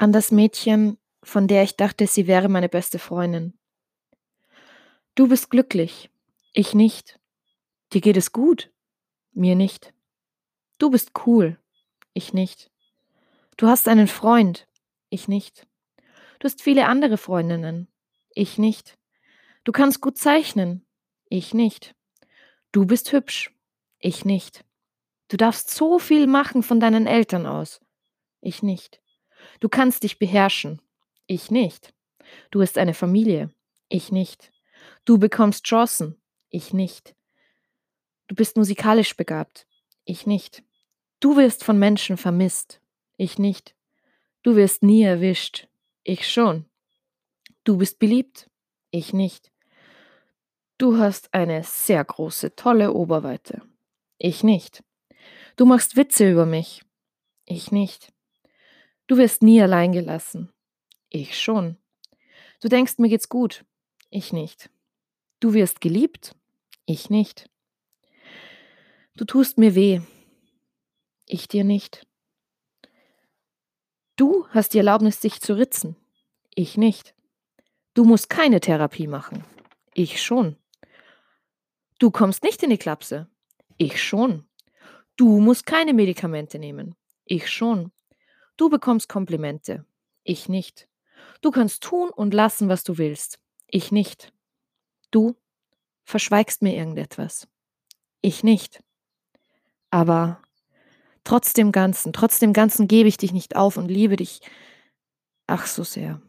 An das Mädchen, von der ich dachte, sie wäre meine beste Freundin. Du bist glücklich, ich nicht. Dir geht es gut, mir nicht. Du bist cool, ich nicht. Du hast einen Freund, ich nicht. Du hast viele andere Freundinnen, ich nicht. Du kannst gut zeichnen, ich nicht. Du bist hübsch, ich nicht. Du darfst so viel machen von deinen Eltern aus, ich nicht. Du kannst dich beherrschen, ich nicht. Du hast eine Familie, ich nicht. Du bekommst Chancen, ich nicht. Du bist musikalisch begabt, ich nicht. Du wirst von Menschen vermisst, ich nicht. Du wirst nie erwischt, ich schon. Du bist beliebt, ich nicht. Du hast eine sehr große, tolle Oberweite, ich nicht. Du machst Witze über mich, ich nicht. Du wirst nie allein gelassen, ich schon. Du denkst, mir geht's gut, ich nicht. Du wirst geliebt, ich nicht. Du tust mir weh, ich dir nicht. Du hast die Erlaubnis, dich zu ritzen, ich nicht. Du musst keine Therapie machen, ich schon. Du kommst nicht in die Klapse, ich schon. Du musst keine Medikamente nehmen, ich schon. Du bekommst Komplimente, ich nicht. Du kannst tun und lassen, was du willst, ich nicht. Du verschweigst mir irgendetwas, ich nicht. Aber trotz dem Ganzen, trotz dem Ganzen gebe ich dich nicht auf und liebe dich ach so sehr.